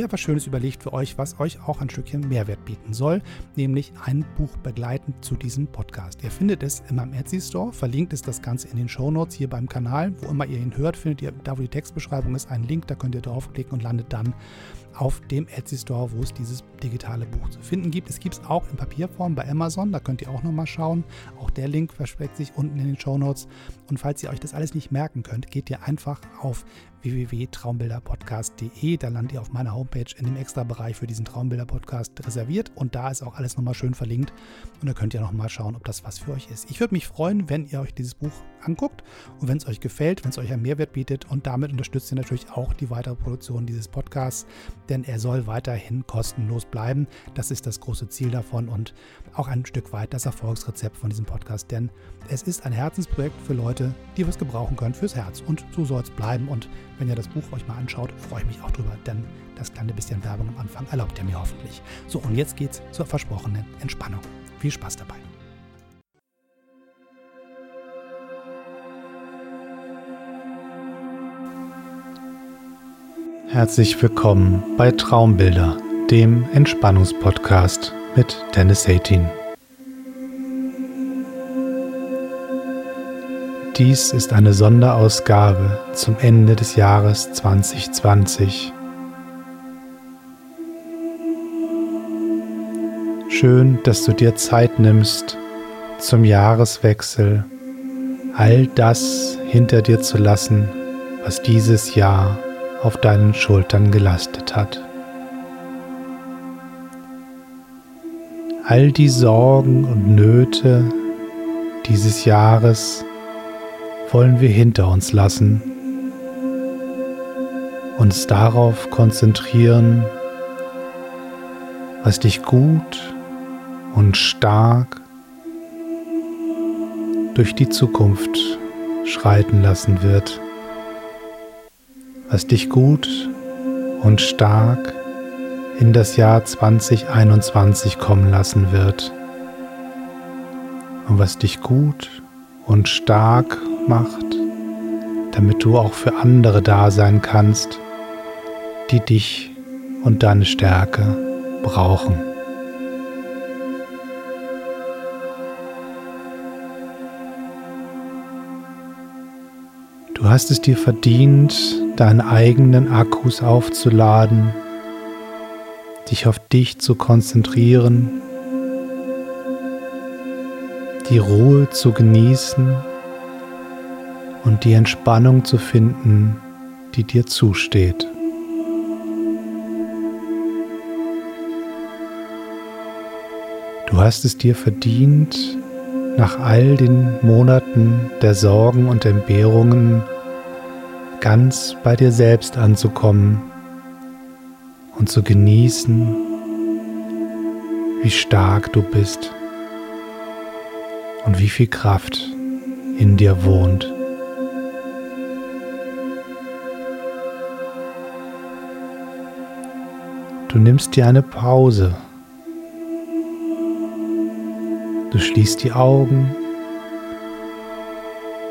Mir etwas Schönes überlegt für euch, was euch auch ein Stückchen Mehrwert bieten soll, nämlich ein Buch begleitend zu diesem Podcast. Ihr findet es in meinem Etsy Store, verlinkt ist das Ganze in den Show Notes hier beim Kanal. Wo immer ihr ihn hört, findet ihr, da wo die Textbeschreibung ist, einen Link, da könnt ihr draufklicken und landet dann auf dem Etsy Store, wo es dieses digitale Buch zu finden gibt. Es gibt es auch in Papierform bei Amazon, da könnt ihr auch nochmal schauen. Auch der Link versteckt sich unten in den Show Notes. Und falls ihr euch das alles nicht merken könnt, geht ihr einfach auf www.traumbilderpodcast.de. Da landet ihr auf meiner Homepage in dem Extra-Bereich für diesen Traumbilder-Podcast reserviert und da ist auch alles nochmal schön verlinkt und da könnt ihr nochmal schauen, ob das was für euch ist. Ich würde mich freuen, wenn ihr euch dieses Buch anguckt und wenn es euch gefällt, wenn es euch einen Mehrwert bietet und damit unterstützt ihr natürlich auch die weitere Produktion dieses Podcasts, denn er soll weiterhin kostenlos bleiben. Das ist das große Ziel davon und auch ein Stück weit das Erfolgsrezept von diesem Podcast, denn es ist ein Herzensprojekt für Leute, die was gebrauchen können fürs Herz und so soll es bleiben und wenn ihr das Buch euch mal anschaut, freue ich mich auch drüber, denn das kleine bisschen Werbung am Anfang erlaubt ihr mir hoffentlich. So, und jetzt geht's zur versprochenen Entspannung. Viel Spaß dabei. Herzlich willkommen bei Traumbilder, dem Entspannungspodcast mit Dennis 18. Dies ist eine Sonderausgabe zum Ende des Jahres 2020. Schön, dass du dir Zeit nimmst, zum Jahreswechsel all das hinter dir zu lassen, was dieses Jahr auf deinen Schultern gelastet hat. All die Sorgen und Nöte dieses Jahres wollen wir hinter uns lassen, uns darauf konzentrieren, was dich gut und stark durch die Zukunft schreiten lassen wird, was dich gut und stark in das Jahr 2021 kommen lassen wird und was dich gut und stark macht, damit du auch für andere da sein kannst, die dich und deine Stärke brauchen. Du hast es dir verdient, deine eigenen Akkus aufzuladen, dich auf dich zu konzentrieren, die Ruhe zu genießen und die Entspannung zu finden, die dir zusteht. Du hast es dir verdient, nach all den Monaten der Sorgen und Entbehrungen ganz bei dir selbst anzukommen und zu genießen, wie stark du bist und wie viel Kraft in dir wohnt. Du nimmst dir eine Pause. Du schließt die Augen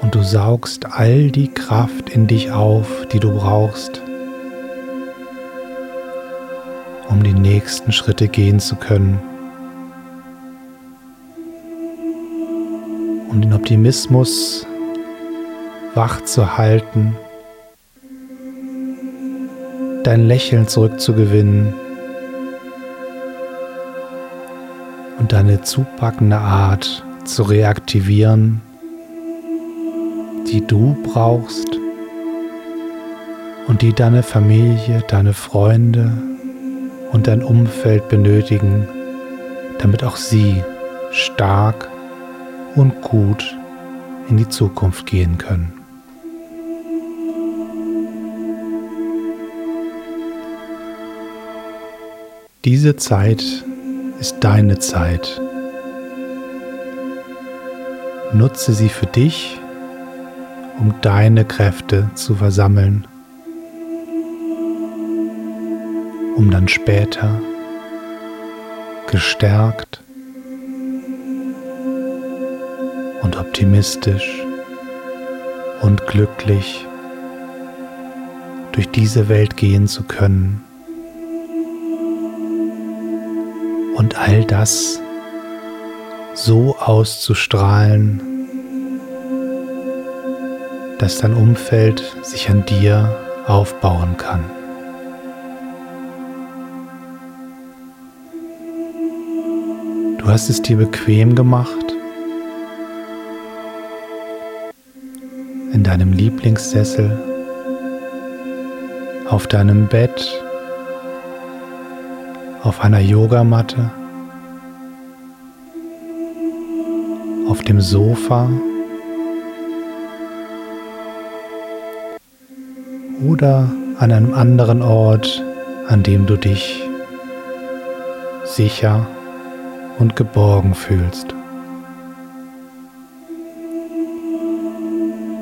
und du saugst all die Kraft in dich auf, die du brauchst, um die nächsten Schritte gehen zu können. Um den Optimismus wach zu halten, dein Lächeln zurückzugewinnen deine zupackende Art zu reaktivieren, die du brauchst, und die deine Familie, deine Freunde und dein Umfeld benötigen, damit auch sie stark und gut in die Zukunft gehen können. Diese Zeit ist deine Zeit. Nutze sie für dich, um deine Kräfte zu versammeln um dann später gestärkt und optimistisch und glücklich durch diese Welt gehen zu können und all das so auszustrahlen, dass dein Umfeld sich an dir aufbauen kann. Du hast es dir bequem gemacht. In deinem Lieblingssessel, auf deinem Bett, auf einer Yogamatte, auf dem Sofa oder an einem anderen Ort, an dem du dich sicher und geborgen fühlst.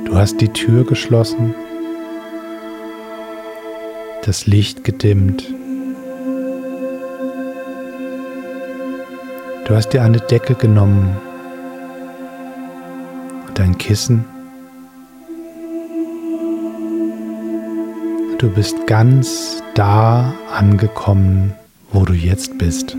Du hast die Tür geschlossen, das Licht gedimmt. Du hast dir eine Decke genommen und ein Kissen. Du bist ganz da angekommen, wo du jetzt bist.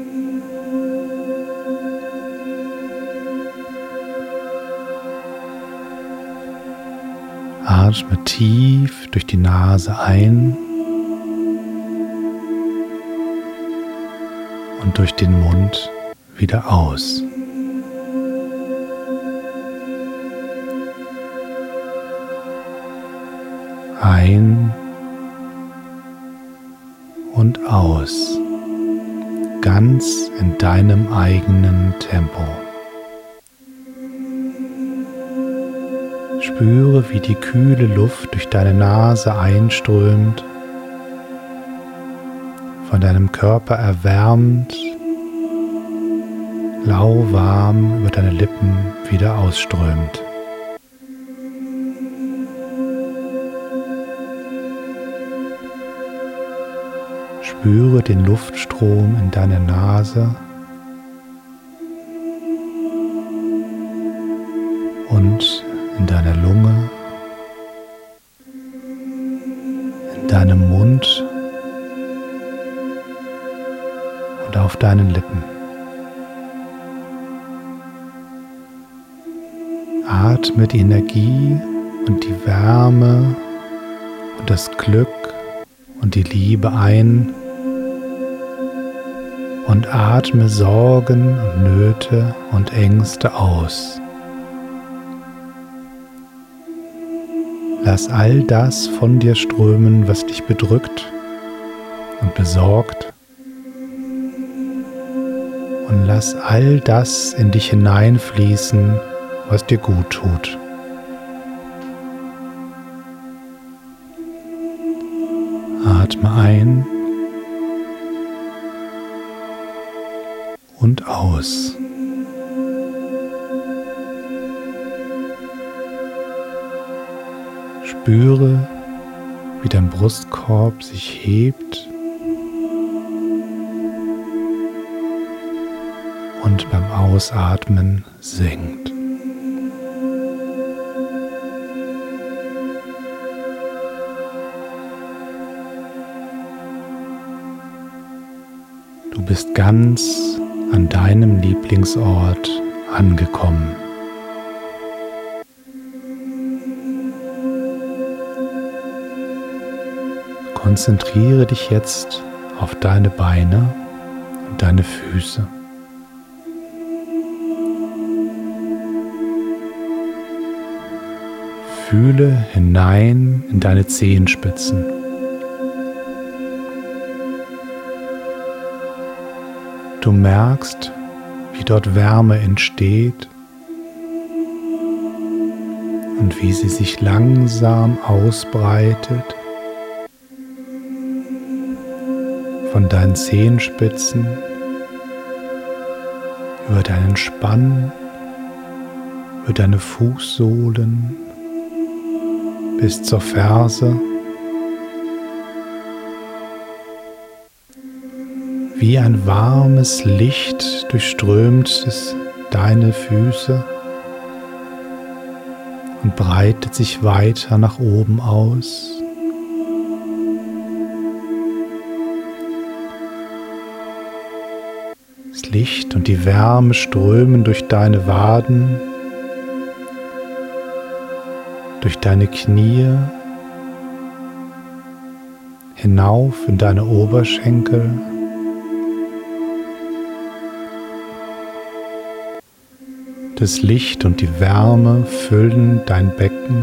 Atme tief durch die Nase ein und durch den Mund wieder aus. Ein und aus, ganz in deinem eigenen Tempo. Spüre, wie die kühle Luft durch deine Nase einströmt, von deinem Körper erwärmt, lauwarm über deine Lippen wieder ausströmt. Spüre den Luftstrom in deiner Nase und in deiner Lunge, in deinem Mund und auf deinen Lippen. Atme die Energie und die Wärme und das Glück und die Liebe ein und atme Sorgen und Nöte und Ängste aus. Lass all das von dir strömen, was dich bedrückt und besorgt. Und lass all das in dich hineinfließen, was dir gut tut. Atme ein und aus. Spüre, wie dein Brustkorb sich hebt und beim Ausatmen senkt. Bist ganz an deinem Lieblingsort angekommen. Konzentriere dich jetzt auf deine Beine und deine Füße. Fühle hinein in deine Zehenspitzen Du merkst, wie dort Wärme entsteht und wie sie sich langsam ausbreitet von deinen Zehenspitzen über deinen Spann, über deine Fußsohlen bis zur Ferse. Wie ein warmes Licht durchströmt es deine Füße und breitet sich weiter nach oben aus. Das Licht und die Wärme strömen durch deine Waden, durch deine Knie, hinauf in deine Oberschenkel. Das Licht und die Wärme füllen dein Becken.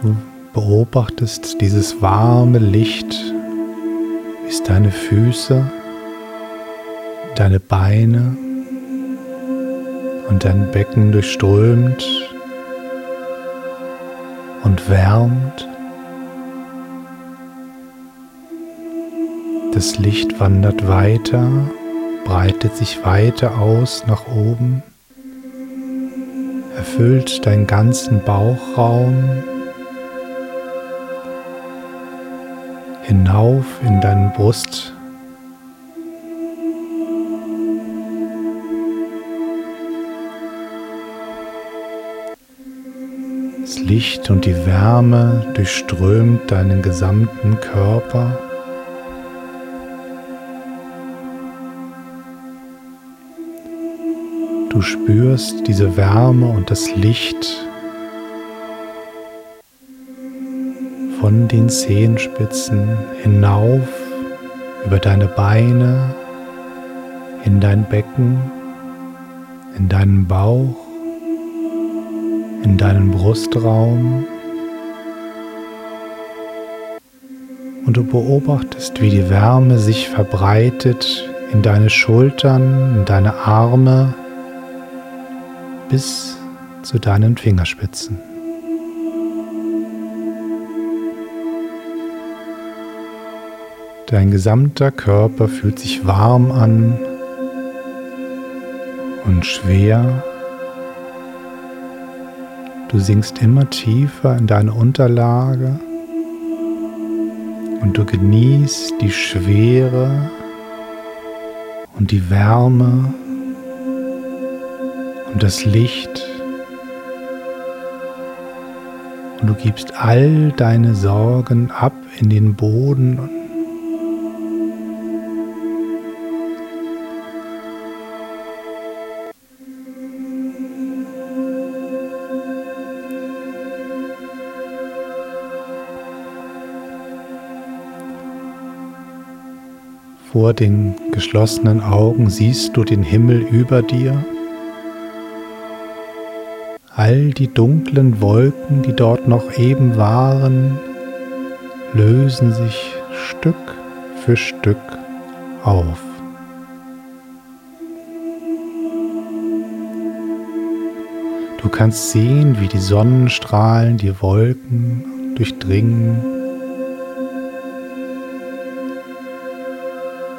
Du beobachtest dieses warme Licht, wie es deine Füße, deine Beine und dein Becken durchströmt und wärmt. Das Licht wandert weiter, breitet sich weiter aus nach oben, erfüllt deinen ganzen Bauchraum, hinauf in deinen Brust. Das Licht und die Wärme durchströmt deinen gesamten Körper. Du spürst diese Wärme und das Licht von den Zehenspitzen hinauf über deine Beine, in dein Becken, in deinen Bauch, in deinen Brustraum. Und du beobachtest, wie die Wärme sich verbreitet in deine Schultern, in deine Arme, bis zu deinen Fingerspitzen. Dein gesamter Körper fühlt sich warm an und schwer. Du sinkst immer tiefer in deine Unterlage und du genießt die Schwere und die Wärme und das Licht. Und du gibst all deine Sorgen ab in den Boden Vor den geschlossenen Augen siehst du den Himmel über dir All die dunklen Wolken, die dort noch eben waren, lösen sich Stück für Stück auf. Du kannst sehen, wie die Sonnenstrahlen die Wolken durchdringen,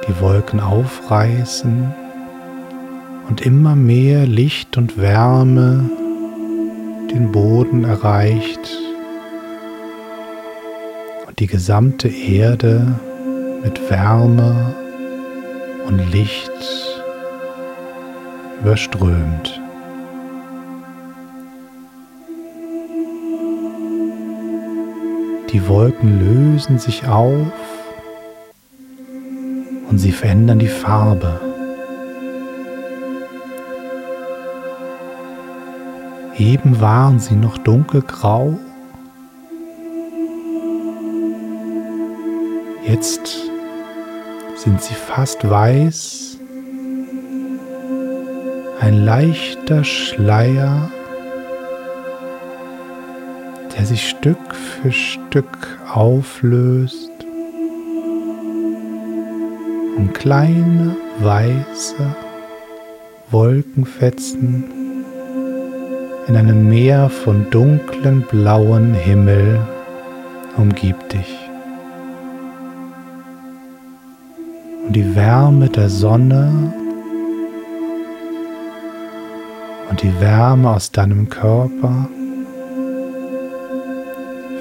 die Wolken aufreißen und immer mehr Licht und Wärme den Boden erreicht und die gesamte Erde mit Wärme und Licht überströmt. Die Wolken lösen sich auf und sie verändern die Farbe. Eben waren sie noch dunkelgrau. Jetzt sind sie fast weiß. Ein leichter Schleier der sich Stück für Stück auflöst und kleine weiße Wolkenfetzen in einem Meer von dunklen blauen Himmel umgibt dich. Und die Wärme der Sonne und die Wärme aus deinem Körper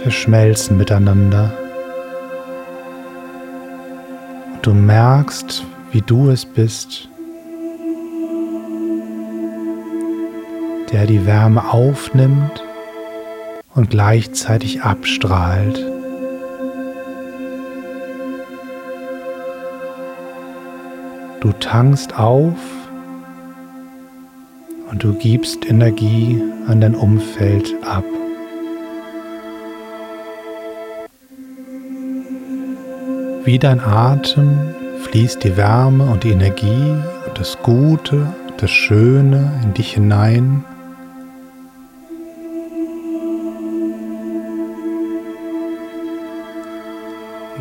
verschmelzen miteinander. Und du merkst, wie du es bist, der die Wärme aufnimmt und gleichzeitig abstrahlt. Du tankst auf und du gibst Energie an dein Umfeld ab. Wie dein Atem fließt die Wärme und die Energie und das Gute, das Schöne in dich hinein.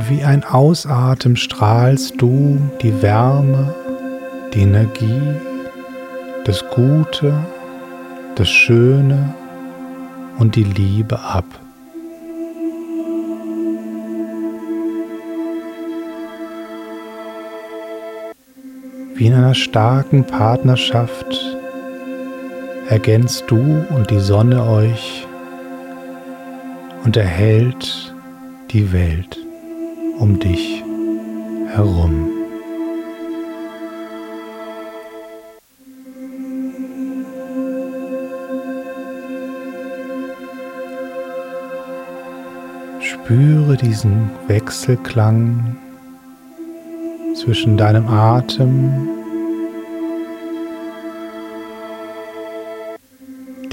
Wie ein Ausatmen strahlst du die Wärme, die Energie das Gute, das Schöne und die Liebe ab. Wie in einer starken Partnerschaft ergänzt du und die Sonne euch und erhält die Welt um dich herum. Spüre diesen Wechselklang zwischen deinem Atem,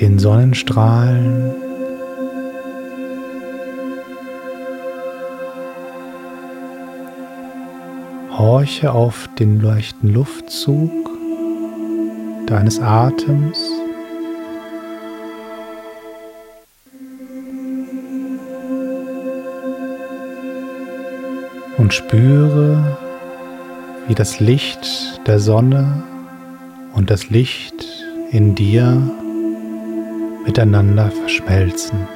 den Sonnenstrahlen Horche auf den leichten Luftzug deines Atems. und spüre, wie das Licht der Sonne und das Licht in dir miteinander verschmelzen.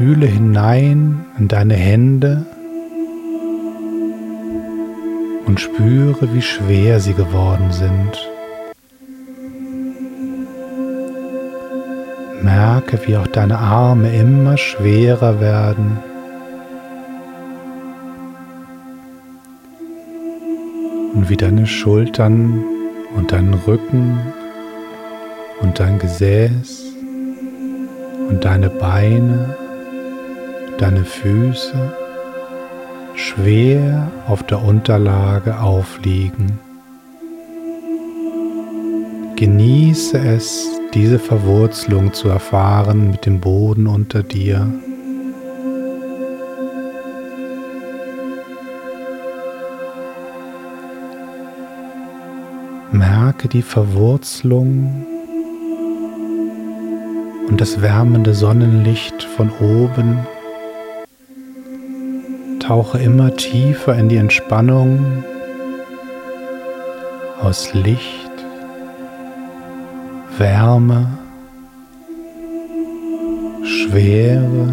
Fühle hinein in deine Hände und spüre, wie schwer sie geworden sind. Merke, wie auch deine Arme immer schwerer werden. Und wie deine Schultern und dein Rücken und dein Gesäß und deine Beine, deine Füße schwer auf der Unterlage aufliegen. Genieße es, diese Verwurzelung zu erfahren mit dem Boden unter dir. Merke die Verwurzelung und das wärmende Sonnenlicht von oben. Tauche immer tiefer in die Entspannung aus Licht Wärme, Schwere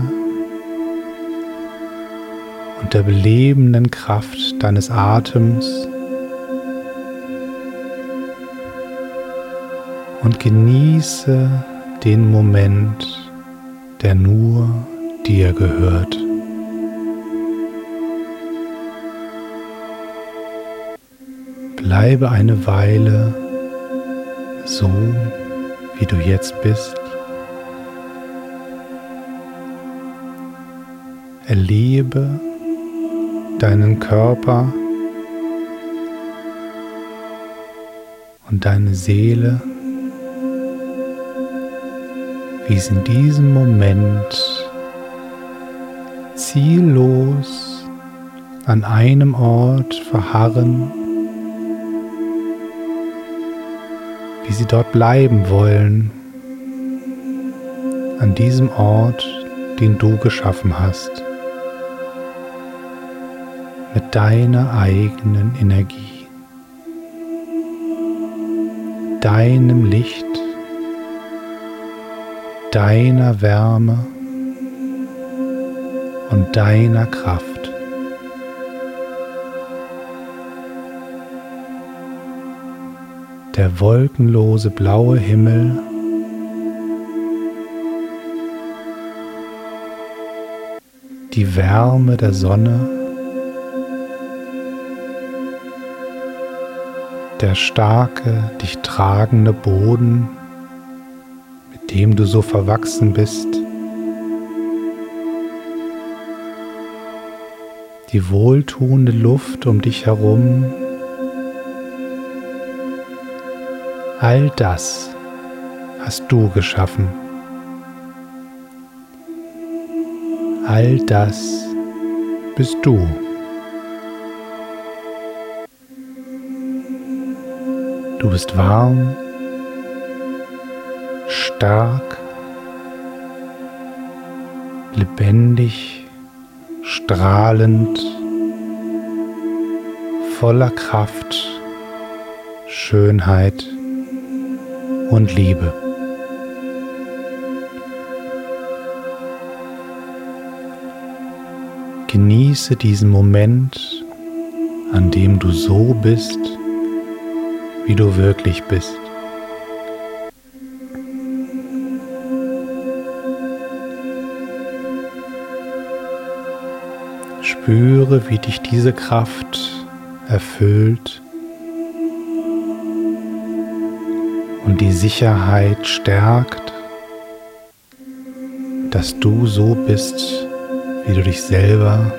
und der belebenden Kraft deines Atems und genieße den Moment, der nur dir gehört. Bleibe eine Weile so wie du jetzt bist. Erlebe deinen Körper und deine Seele, wie sie in diesem Moment ziellos an einem Ort verharren, sie dort bleiben wollen, an diesem Ort, den du geschaffen hast, mit deiner eigenen Energie, deinem Licht, deiner Wärme. Und deiner Kraft. Der wolkenlose blaue Himmel. Die Wärme der Sonne, der starke, dich tragende Boden, mit dem du so verwachsen bist, die wohltuende Luft um dich herum, All das hast du geschaffen. All das bist du. Du bist warm, stark, lebendig, strahlend, voller Kraft, Schönheit und Liebe. Genieße diesen Moment, an dem du so bist, wie du wirklich bist. Spüre, wie dich diese Kraft erfüllt und die Sicherheit stärkt, dass du so bist, wie du dich selber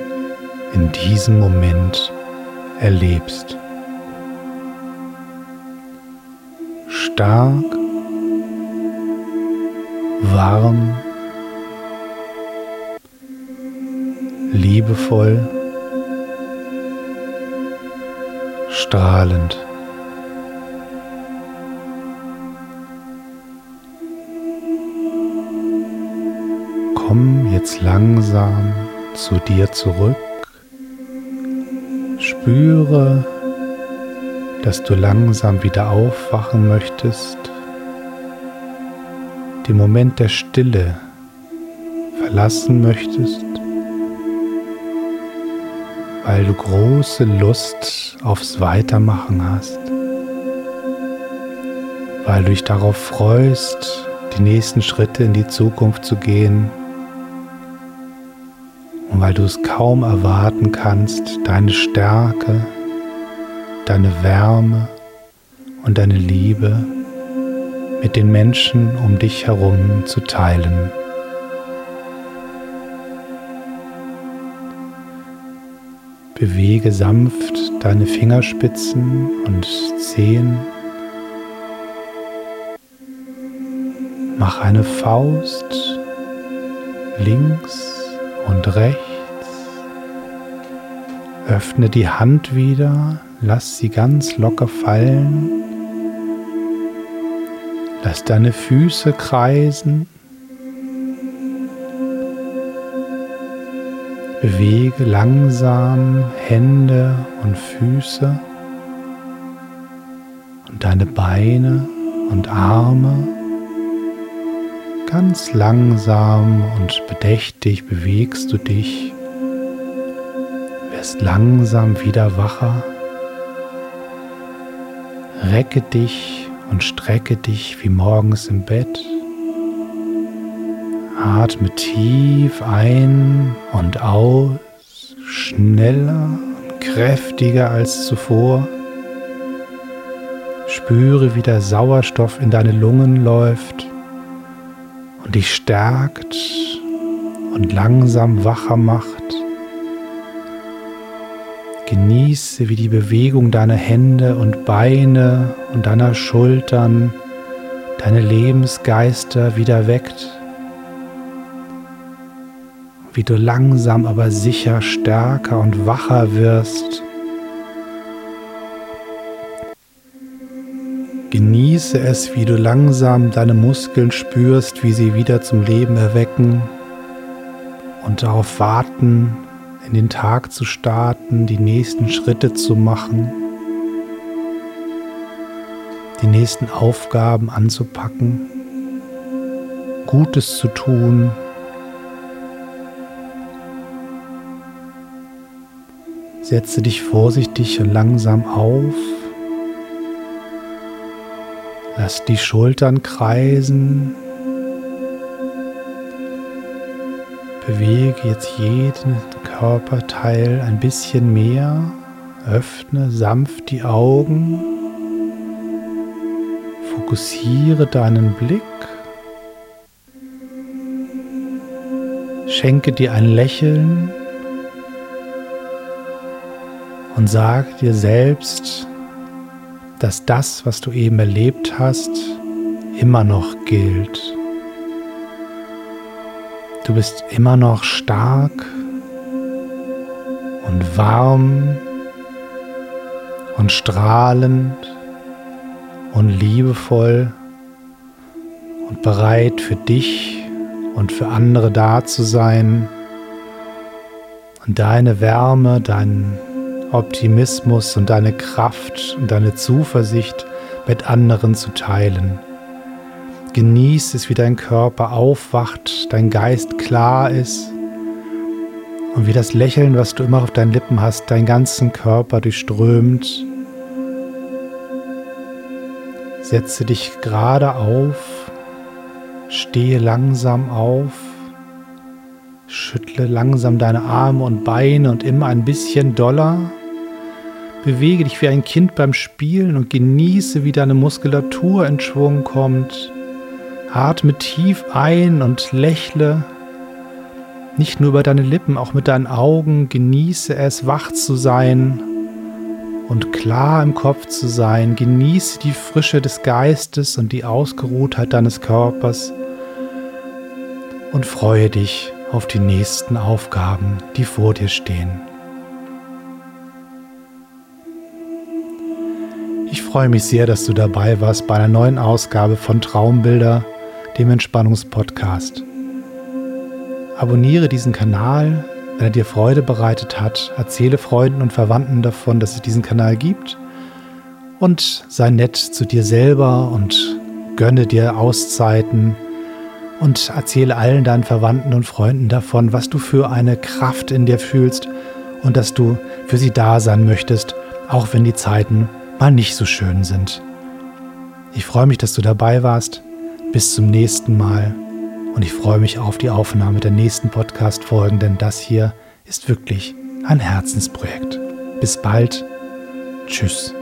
in diesem Moment erlebst. Stark, warm, liebevoll, strahlend. Komm jetzt langsam zu dir zurück. Spüre, dass du langsam wieder aufwachen möchtest. Den Moment der Stille verlassen möchtest, weil du große Lust aufs Weitermachen hast, weil du dich darauf freust, die nächsten Schritte in die Zukunft zu gehen und weil du es kaum erwarten kannst, deine Stärke, deine Wärme und deine Liebe mit den Menschen um dich herum zu teilen. Bewege sanft deine Fingerspitzen und Zehen. Mach eine Faust links und rechts. Öffne die Hand wieder, lass sie ganz locker fallen. Lass deine Füße kreisen. Bewege langsam Hände und Füße und deine Beine und Arme. Ganz langsam und bedächtig bewegst du dich wirst langsam wieder wacher. Recke dich und strecke dich wie morgens im Bett. Atme tief ein und aus, schneller und kräftiger als zuvor. Spüre, wie der Sauerstoff in deine Lungen läuft und dich stärkt und langsam wacher macht. Genieße, wie die Bewegung deiner Hände und Beine und deiner Schultern deine Lebensgeister wieder weckt. wie du langsam aber sicher stärker und wacher wirst. Genieße es, wie du langsam deine Muskeln spürst, wie sie wieder zum Leben erwecken und darauf warten, in den Tag zu starten, die nächsten Schritte zu machen, die nächsten Aufgaben anzupacken, Gutes zu tun. Setze dich vorsichtig und langsam auf. Lass die Schultern kreisen. Bewege jetzt jeden Körperteil ein bisschen mehr. Öffne sanft die Augen. Fokussiere deinen Blick. Schenke dir ein Lächeln und sag dir selbst, dass das, was du eben erlebt hast, immer noch gilt. Du bist immer noch stark und warm und strahlend und liebevoll und bereit für dich und für andere da zu sein und deine Wärme, deinen Optimismus und deine Kraft und deine Zuversicht mit anderen zu teilen. Genieß es, wie dein Körper aufwacht, dein Geist klar ist und wie das Lächeln, was du immer auf deinen Lippen hast, deinen ganzen Körper durchströmt. Setze dich gerade auf, stehe langsam auf, schüttle langsam deine Arme und Beine und immer ein bisschen doller. Bewege dich wie ein Kind beim Spielen und genieße, wie deine Muskulatur in Schwung kommt. Atme tief ein und lächle. Nicht nur über deine Lippen, auch mit deinen Augen. Genieße es, wach zu sein und klar im Kopf zu sein. Genieße die Frische des Geistes und die Ausgeruhtheit deines Körpers und freue dich auf die nächsten Aufgaben, die vor dir stehen. Ich freue mich sehr, dass du dabei warst bei einer neuen Ausgabe von Traumbilder, dem Entspannungspodcast. Abonniere diesen Kanal, wenn er dir Freude bereitet hat. Erzähle Freunden und Verwandten davon, dass es diesen Kanal gibt. Und sei nett zu dir selber und gönne dir Auszeiten und erzähle allen deinen Verwandten und Freunden davon, was du für eine Kraft in dir fühlst und dass du für sie da sein möchtest, auch wenn die Zeiten mal nicht so schön sind. Ich freue mich, dass du dabei warst. Bis zum nächsten Mal. Und ich freue mich auf die Aufnahme der nächsten Podcast-Folgen, denn das hier ist wirklich ein Herzensprojekt. Bis bald. Tschüss.